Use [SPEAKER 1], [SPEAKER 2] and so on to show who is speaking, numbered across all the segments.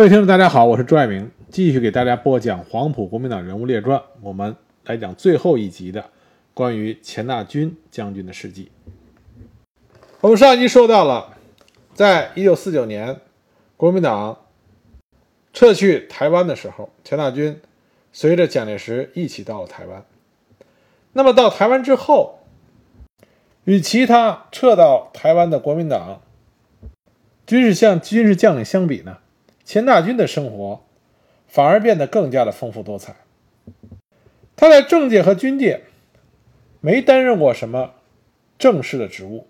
[SPEAKER 1] 各位听众，大家好，我是朱爱明，继续给大家播讲《黄埔国民党人物列传》，我们来讲最后一集的关于钱大钧将军的事迹。我们上一集说到了，在一九四九年国民党撤去台湾的时候，钱大钧随着蒋介石一起到了台湾。那么到台湾之后，与其他撤到台湾的国民党军事将军事将领相比呢？钱大钧的生活反而变得更加的丰富多彩。他在政界和军界没担任过什么正式的职务，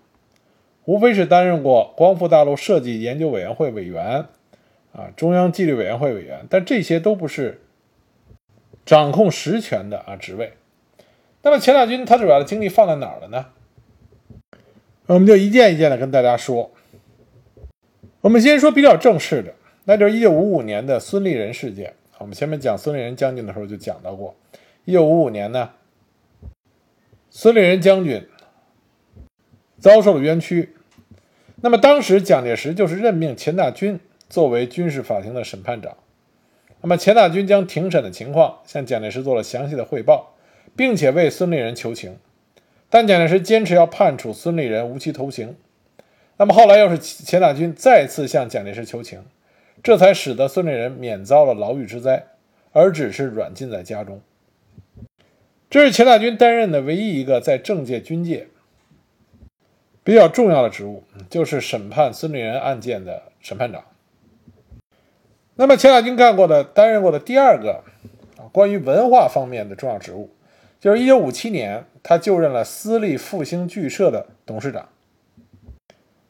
[SPEAKER 1] 无非是担任过光复大陆设计研究委员会委员，啊，中央纪律委员会委员，但这些都不是掌控实权的啊职位。那么钱大钧他主要的精力放在哪儿了呢？我们就一件一件的跟大家说。我们先说比较正式的。那就是一九五五年的孙立人事件。我们前面讲孙立人将军的时候就讲到过，一九五五年呢，孙立人将军遭受了冤屈。那么当时蒋介石就是任命钱大钧作为军事法庭的审判长。那么钱大钧将庭审的情况向蒋介石做了详细的汇报，并且为孙立人求情。但蒋介石坚持要判处孙立人无期徒刑。那么后来又是钱大钧再次向蒋介石求情。这才使得孙立人免遭了牢狱之灾，而只是软禁在家中。这是钱大钧担任的唯一一个在政界、军界比较重要的职务，就是审判孙立人案件的审判长。那么，钱大钧干过的、担任过的第二个，关于文化方面的重要职务，就是1957年，他就任了私立复兴剧社的董事长。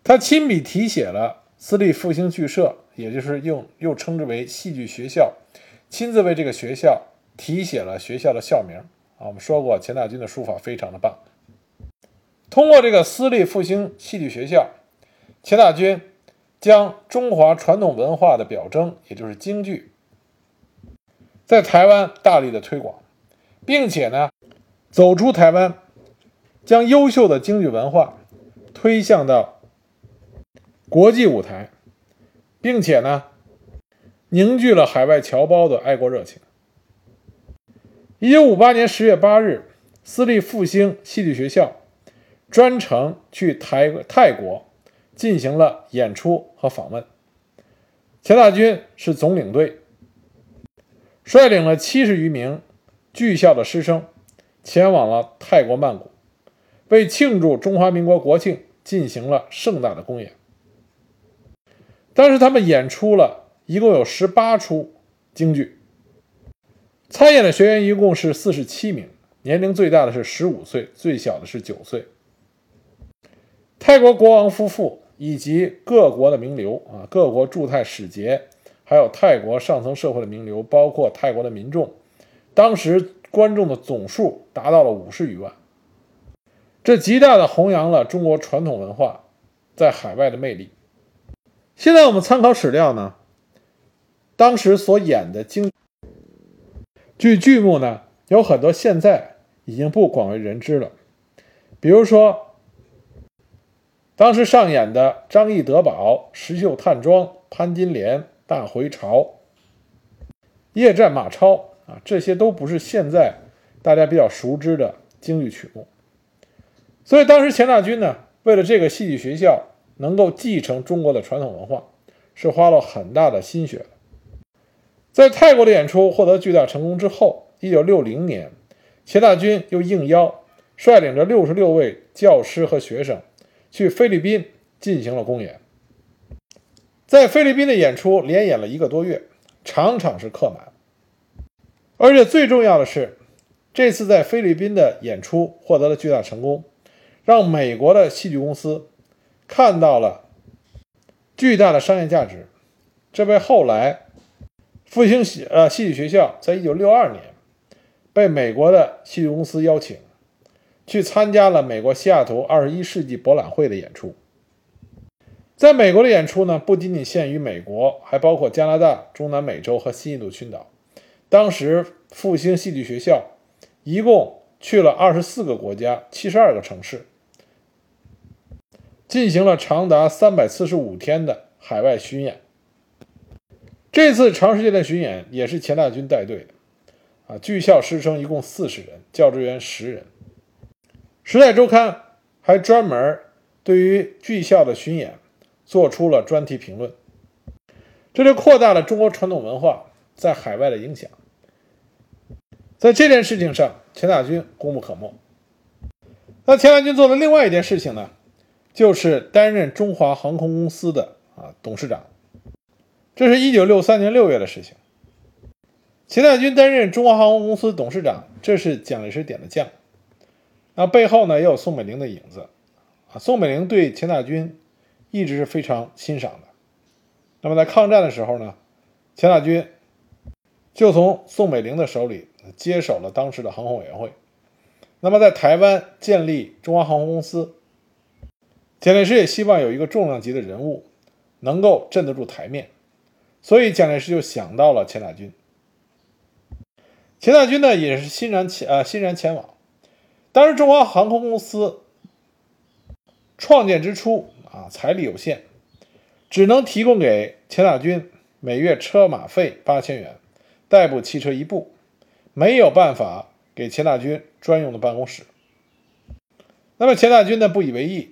[SPEAKER 1] 他亲笔题写了私立复兴剧社。也就是用又称之为戏剧学校，亲自为这个学校题写了学校的校名啊。我们说过，钱大钧的书法非常的棒。通过这个私立复兴戏剧学校，钱大钧将中华传统文化的表征，也就是京剧，在台湾大力的推广，并且呢，走出台湾，将优秀的京剧文化推向到国际舞台。并且呢，凝聚了海外侨胞的爱国热情。一九五八年十月八日，私立复兴戏剧学校专程去台泰国进行了演出和访问。钱大钧是总领队，率领了七十余名剧校的师生前往了泰国曼谷，为庆祝中华民国国庆进行了盛大的公演。当时他们演出了一共有十八出京剧，参演的学员一共是四十七名，年龄最大的是十五岁，最小的是九岁。泰国国王夫妇以及各国的名流啊，各国驻泰使节，还有泰国上层社会的名流，包括泰国的民众，当时观众的总数达到了五十余万，这极大的弘扬了中国传统文化在海外的魅力。现在我们参考史料呢，当时所演的京剧剧目呢，有很多现在已经不广为人知了。比如说，当时上演的张翼德宝、石秀探庄、潘金莲、大回朝、夜战马超啊，这些都不是现在大家比较熟知的京剧曲目。所以当时钱大钧呢，为了这个戏剧学校。能够继承中国的传统文化，是花了很大的心血的。在泰国的演出获得巨大成功之后，一九六零年，钱大钧又应邀率领着六十六位教师和学生去菲律宾进行了公演。在菲律宾的演出连演了一个多月，场场是客满。而且最重要的是，这次在菲律宾的演出获得了巨大成功，让美国的戏剧公司。看到了巨大的商业价值，这被后来复兴戏呃戏剧学校在一九六二年被美国的戏剧公司邀请去参加了美国西雅图二十一世纪博览会的演出。在美国的演出呢，不仅仅限于美国，还包括加拿大、中南美洲和新印度群岛。当时复兴戏剧学校一共去了二十四个国家、七十二个城市。进行了长达三百四十五天的海外巡演。这次长时间的巡演也是钱大军带队的，啊，剧校师生一共四十人，教职员十人。时代周刊还专门对于剧校的巡演做出了专题评论，这就扩大了中国传统文化在海外的影响。在这件事情上，钱大军功不可没。那钱大军做的另外一件事情呢，就是担任中华航空公司的啊董事长。这是一九六三年六月的事情。钱大军担任中华航空公司董事长，这是蒋介石点的将。那背后呢也有宋美龄的影子啊。宋美龄对钱大军一直是非常欣赏的。那么在抗战的时候呢，钱大军就从宋美龄的手里接手了当时的航空委员会。那么在台湾建立中华航空公司，蒋介石也希望有一个重量级的人物能够镇得住台面。所以蒋介石就想到了钱大军。钱大军呢也是欣然前呃欣然前往。当时中华航空公司创建之初啊财力有限，只能提供给钱大军每月车马费八千元，代步汽车一部，没有办法给钱大军专用的办公室。那么钱大军呢不以为意，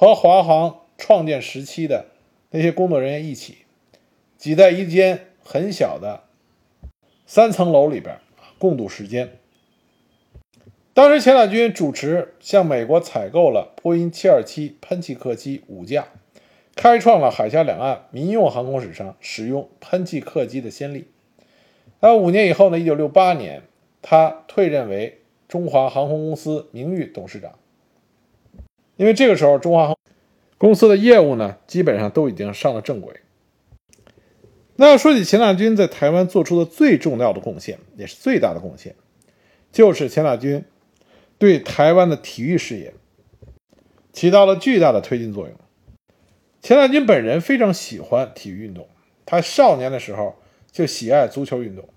[SPEAKER 1] 和华航创建时期的那些工作人员一起。挤在一间很小的三层楼里边共度时间。当时钱大军主持向美国采购了波音727喷气客机五架，开创了海峡两岸民用航空史上使用喷气客机的先例。那五年以后呢？1968年，他退任为中华航空公司名誉董事长。因为这个时候，中华公司的业务呢，基本上都已经上了正轨。那要说起钱大钧在台湾做出的最重要的贡献，也是最大的贡献，就是钱大钧对台湾的体育事业起到了巨大的推进作用。钱大钧本人非常喜欢体育运动，他少年的时候就喜爱足球运动，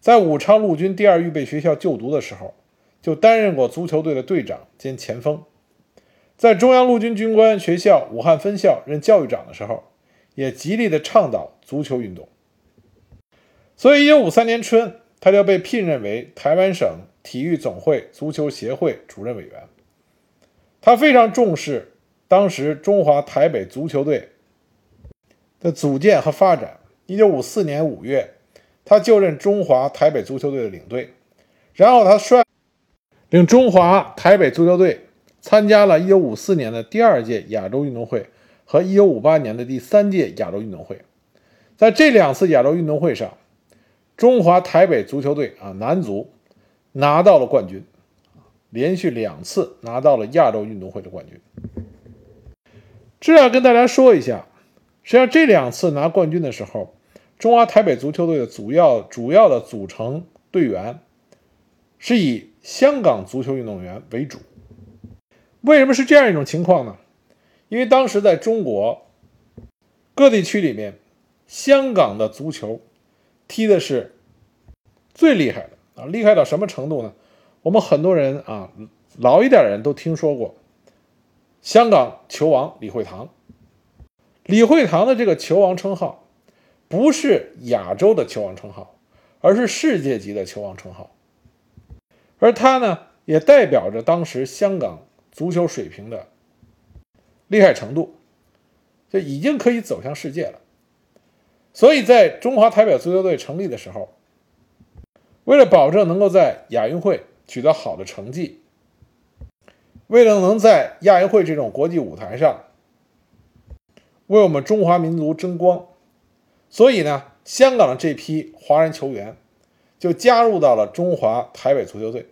[SPEAKER 1] 在武昌陆军第二预备学校就读的时候，就担任过足球队的队长兼前锋，在中央陆军军官学校武汉分校任教育长的时候。也极力的倡导足球运动，所以一九五三年春，他就被聘任为台湾省体育总会足球协会主任委员。他非常重视当时中华台北足球队的组建和发展。一九五四年五月，他就任中华台北足球队的领队，然后他率领中华台北足球队参加了一九五四年的第二届亚洲运动会。和1958年的第三届亚洲运动会，在这两次亚洲运动会上，中华台北足球队啊男足拿到了冠军，连续两次拿到了亚洲运动会的冠军。这要跟大家说一下，实际上这两次拿冠军的时候，中华台北足球队的主要主要的组成队员是以香港足球运动员为主。为什么是这样一种情况呢？因为当时在中国各地区里面，香港的足球踢的是最厉害的啊，厉害到什么程度呢？我们很多人啊，老一点的人都听说过香港球王李惠堂。李惠堂的这个球王称号，不是亚洲的球王称号，而是世界级的球王称号。而他呢，也代表着当时香港足球水平的。厉害程度，就已经可以走向世界了。所以在中华台北足球队成立的时候，为了保证能够在亚运会取得好的成绩，为了能在亚运会这种国际舞台上为我们中华民族争光，所以呢，香港的这批华人球员就加入到了中华台北足球队，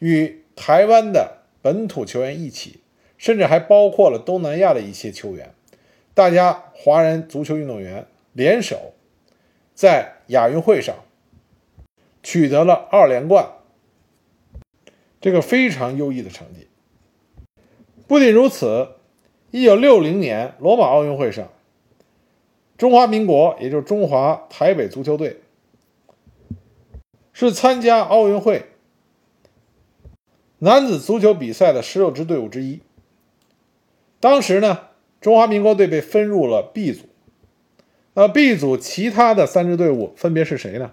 [SPEAKER 1] 与台湾的本土球员一起。甚至还包括了东南亚的一些球员，大家华人足球运动员联手，在亚运会上取得了二连冠，这个非常优异的成绩。不仅如此，一九六零年罗马奥运会上，中华民国也就是中华台北足球队是参加奥运会男子足球比赛的十六支队伍之一。当时呢，中华民国队被分入了 B 组，呃，B 组其他的三支队伍分别是谁呢？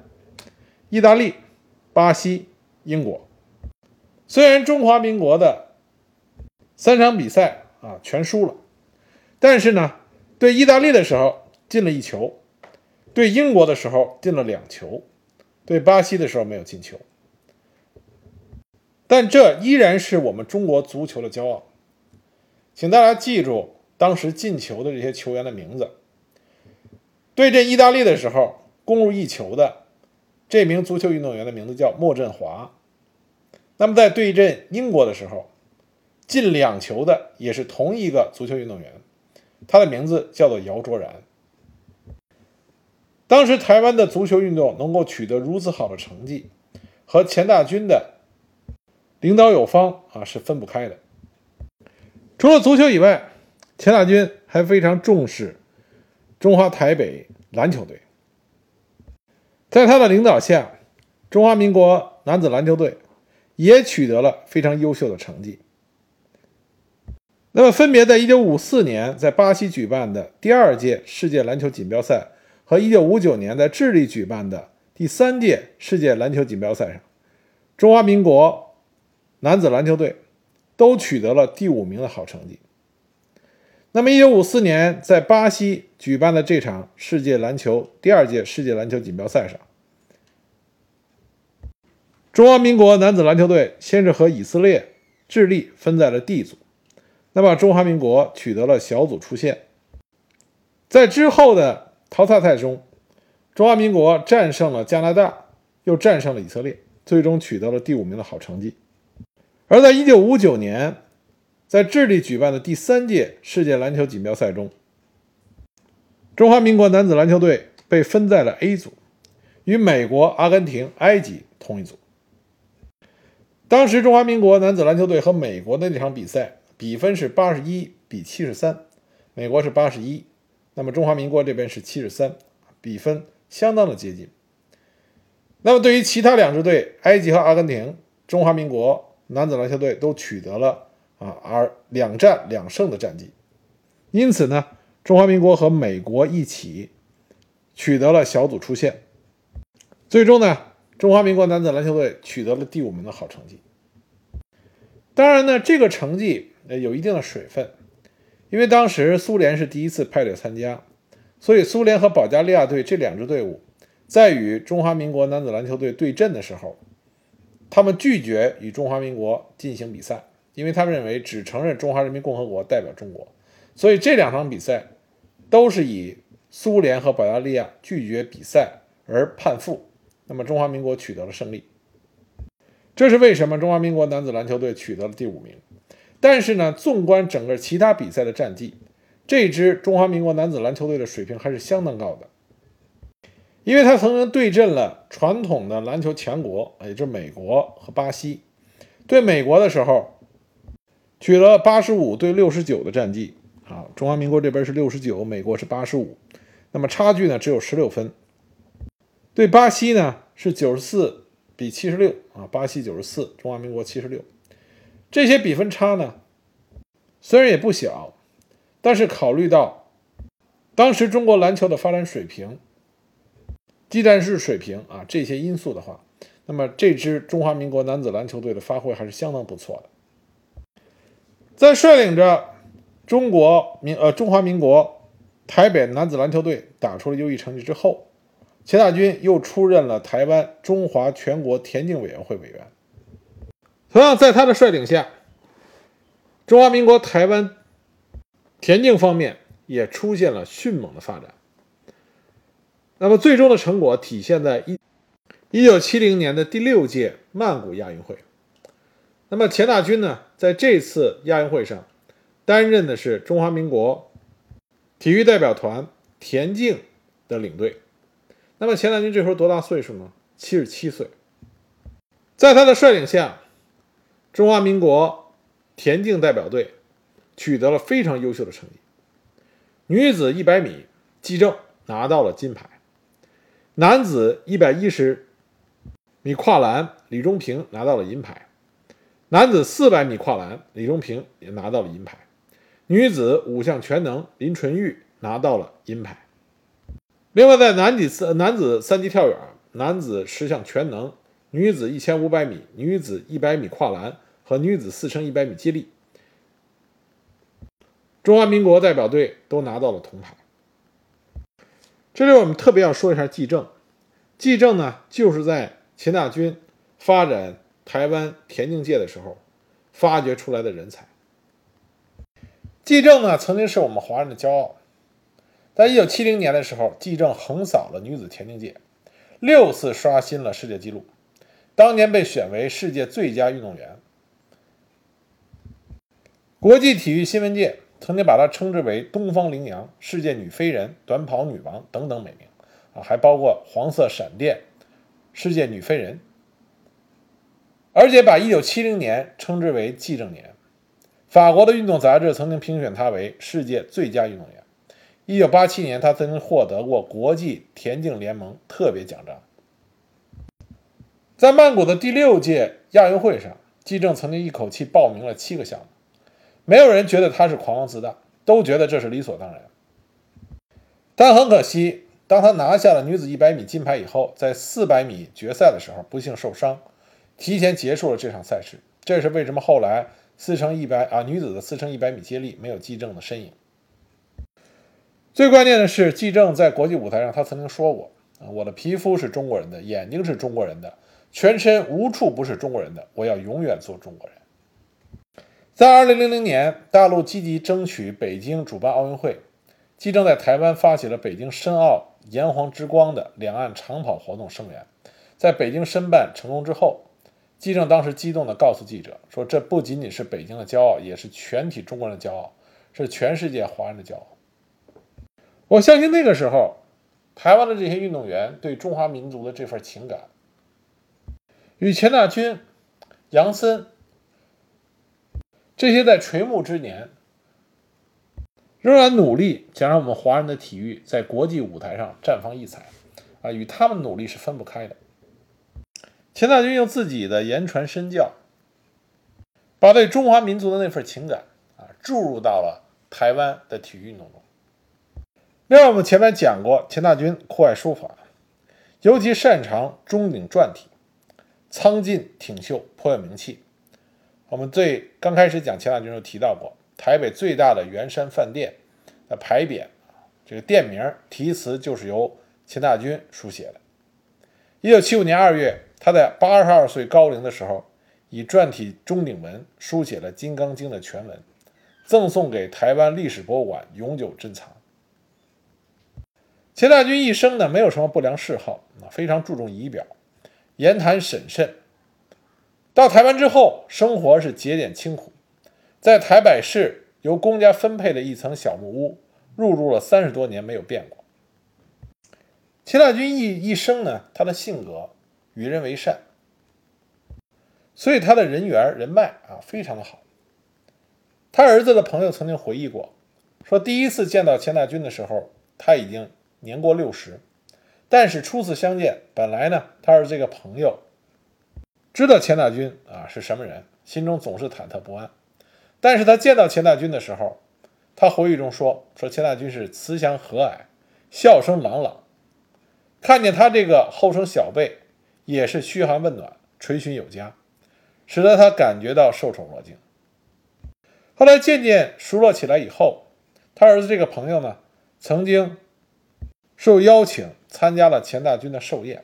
[SPEAKER 1] 意大利、巴西、英国。虽然中华民国的三场比赛啊全输了，但是呢，对意大利的时候进了一球，对英国的时候进了两球，对巴西的时候没有进球。但这依然是我们中国足球的骄傲，请大家记住当时进球的这些球员的名字。对阵意大利的时候攻入一球的这名足球运动员的名字叫莫振华。那么在对阵英国的时候，进两球的也是同一个足球运动员，他的名字叫做姚卓然。当时台湾的足球运动能够取得如此好的成绩，和钱大钧的领导有方啊是分不开的。除了足球以外，钱大钧还非常重视中华台北篮球队，在他的领导下，中华民国男子篮球队。也取得了非常优秀的成绩。那么，分别在1954年在巴西举办的第二届世界篮球锦标赛和1959年在智利举办的第三届世界篮球锦标赛上，中华民国男子篮球队都取得了第五名的好成绩。那么，1954年在巴西举办的这场世界篮球第二届世界篮球锦标赛上。中华民国男子篮球队先是和以色列、智利分在了 D 组，那么中华民国取得了小组出线。在之后的淘汰赛中，中华民国战胜了加拿大，又战胜了以色列，最终取得了第五名的好成绩。而在1959年，在智利举办的第三届世界篮球锦标赛中，中华民国男子篮球队被分在了 A 组，与美国、阿根廷、埃及同一组。当时中华民国男子篮球队和美国的那场比赛比分是八十一比七十三，美国是八十一，那么中华民国这边是七十三，比分相当的接近。那么对于其他两支队，埃及和阿根廷，中华民国男子篮球队都取得了啊而两战两胜的战绩，因此呢，中华民国和美国一起取得了小组出线，最终呢。中华民国男子篮球队取得了第五名的好成绩。当然呢，这个成绩呃有一定的水分，因为当时苏联是第一次派队参加，所以苏联和保加利亚队这两支队伍在与中华民国男子篮球队对阵的时候，他们拒绝与中华民国进行比赛，因为他们认为只承认中华人民共和国代表中国，所以这两场比赛都是以苏联和保加利亚拒绝比赛而判负。那么中华民国取得了胜利，这是为什么？中华民国男子篮球队取得了第五名。但是呢，纵观整个其他比赛的战绩，这支中华民国男子篮球队的水平还是相当高的，因为他曾经对阵了传统的篮球强国，也就是美国和巴西。对美国的时候，取得八十五对六十九的战绩。啊，中华民国这边是六十九，美国是八十五，那么差距呢只有十六分。对巴西呢是九十四比七十六啊，巴西九十四，中华民国七十六，这些比分差呢虽然也不小，但是考虑到当时中国篮球的发展水平、技战术水平啊这些因素的话，那么这支中华民国男子篮球队的发挥还是相当不错的。在率领着中国民呃中华民国台北男子篮球队打出了优异成绩之后。钱大钧又出任了台湾中华全国田径委员会委员。同样，在他的率领下，中华民国台湾田径方面也出现了迅猛的发展。那么，最终的成果体现在一一九七零年的第六届曼谷亚运会。那么，钱大钧呢，在这次亚运会上担任的是中华民国体育代表团田径的领队。那么钱大钧这时候多大岁数呢？七十七岁。在他的率领下，中华民国田径代表队取得了非常优秀的成绩。女子一百米，季正拿到了金牌；男子一百一十米跨栏，李忠平拿到了银牌；男子四百米跨栏，李忠平也拿到了银牌；女子五项全能，林纯玉拿到了银牌。另外，在男子男子三级跳远、男子十项全能、女子一千五百米、女子一百米跨栏和女子四乘一百米接力，中华民国代表队都拿到了铜牌。这里我们特别要说一下季正，季正呢，就是在钱大军发展台湾田径界的时候发掘出来的人才。季正呢，曾经是我们华人的骄傲。在一九七零年的时候，季正横扫了女子田径界，六次刷新了世界纪录，当年被选为世界最佳运动员。国际体育新闻界曾经把她称之为“东方羚羊”、“世界女飞人”、“短跑女王”等等美名，啊，还包括“黄色闪电”、“世界女飞人”，而且把一九七零年称之为季正年。法国的运动杂志曾经评选她为世界最佳运动员。一九八七年，她曾经获得过国际田径联盟特别奖章。在曼谷的第六届亚运会上，季正曾经一口气报名了七个项目，没有人觉得他是狂妄自大，都觉得这是理所当然。但很可惜，当他拿下了女子一百米金牌以后，在四百米决赛的时候不幸受伤，提前结束了这场赛事。这是为什么后来四乘一百啊女子的四乘一百米接力没有季正的身影。最关键的是，季正在国际舞台上，他曾经说过：“啊，我的皮肤是中国人的，眼睛是中国人的，全身无处不是中国人的，我要永远做中国人。”在2000年，大陆积极争取北京主办奥运会，季正在台湾发起了北京申奥炎黄之光的两岸长跑活动声援。在北京申办成功之后，季正当时激动地告诉记者说：“这不仅仅是北京的骄傲，也是全体中国人的骄傲，是全世界华人的骄傲。”我相信那个时候，台湾的这些运动员对中华民族的这份情感，与钱大钧、杨森这些在垂暮之年仍然努力想让我们华人的体育在国际舞台上绽放异彩，啊，与他们努力是分不开的。钱大钧用自己的言传身教，把对中华民族的那份情感啊注入到了台湾的体育运动中。另外，我们前面讲过，钱大钧酷爱书法，尤其擅长钟鼎篆体，苍劲挺秀，颇有名气。我们最刚开始讲钱大钧时候提到过，台北最大的圆山饭店的牌匾，这个店名题词就是由钱大钧书写的。一九七五年二月，他在八十二岁高龄的时候，以篆体钟鼎文书写了《金刚经》的全文，赠送给台湾历史博物馆，永久珍藏。钱大钧一生呢，没有什么不良嗜好啊，非常注重仪表，言谈审慎。到台湾之后，生活是节俭清苦，在台北市由公家分配的一层小木屋，入住了三十多年，没有变过。钱大钧一一生呢，他的性格与人为善，所以他的人缘人脉啊非常的好。他儿子的朋友曾经回忆过，说第一次见到钱大钧的时候，他已经。年过六十，但是初次相见，本来呢，他是这个朋友，知道钱大钧啊是什么人，心中总是忐忑不安。但是他见到钱大钧的时候，他回忆中说：“说钱大钧是慈祥和蔼，笑声朗朗，看见他这个后生小辈，也是嘘寒问暖，垂询有加，使得他感觉到受宠若惊。后来渐渐熟络起来以后，他儿子这个朋友呢，曾经。”受邀请参加了钱大钧的寿宴。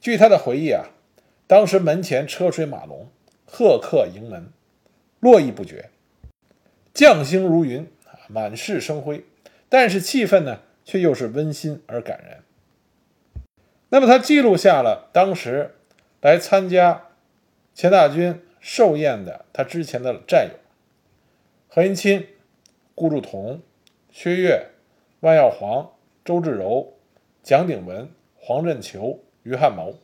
[SPEAKER 1] 据他的回忆啊，当时门前车水马龙，贺客迎门，络绎不绝，将星如云，满室生辉。但是气氛呢，却又是温馨而感人。那么他记录下了当时来参加钱大钧寿宴的他之前的战友：何应钦、顾祝同、薛岳、万耀煌。周至柔、蒋鼎文、黄振球、于汉谋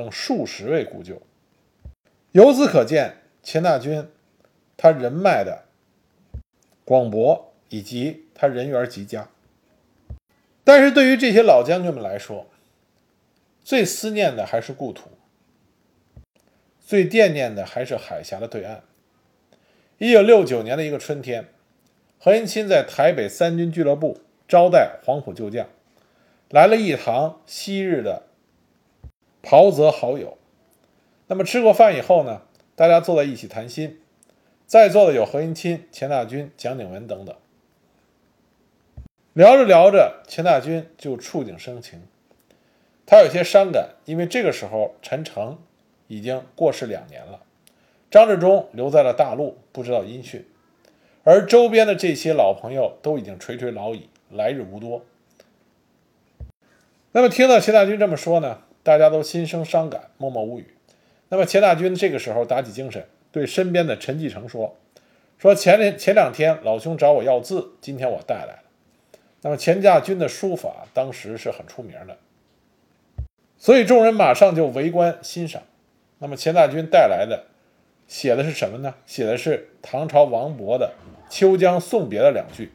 [SPEAKER 1] 等数十位故旧，由此可见钱大钧他人脉的广博以及他人缘极佳。但是对于这些老将军们来说，最思念的还是故土，最惦念的还是海峡的对岸。一九六九年的一个春天，何应钦在台北三军俱乐部。招待黄埔旧将，来了一堂昔日的袍泽好友。那么吃过饭以后呢，大家坐在一起谈心，在座的有何应钦、钱大钧、蒋鼎文等等。聊着聊着，钱大钧就触景生情，他有些伤感，因为这个时候陈诚已经过世两年了，张治中留在了大陆，不知道音讯，而周边的这些老朋友都已经垂垂老矣，来日无多。那么听到钱大钧这么说呢，大家都心生伤感，默默无语。那么钱大钧这个时候打起精神，对身边的陈继承说：“说前两前两天老兄找我要字，今天我带来了。”那么钱家军的书法当时是很出名的，所以众人马上就围观欣赏。那么钱大钧带来的写的是什么呢？写的是唐朝王勃的《秋江送别》的两句。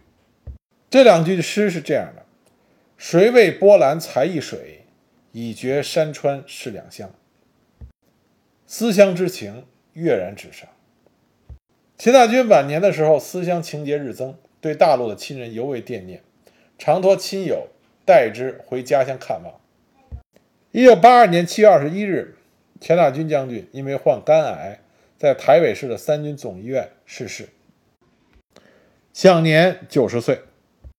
[SPEAKER 1] 这两句诗是这样的：“谁为波澜才一水，已觉山川是两乡。思乡之情跃然纸上。”钱大钧晚年的时候，思乡情结日增，对大陆的亲人尤为惦念。常托亲友代之回家乡看望。一九八二年七月二十一日，钱大钧将军因为患肝癌，在台北市的三军总医院逝世，享年九十岁。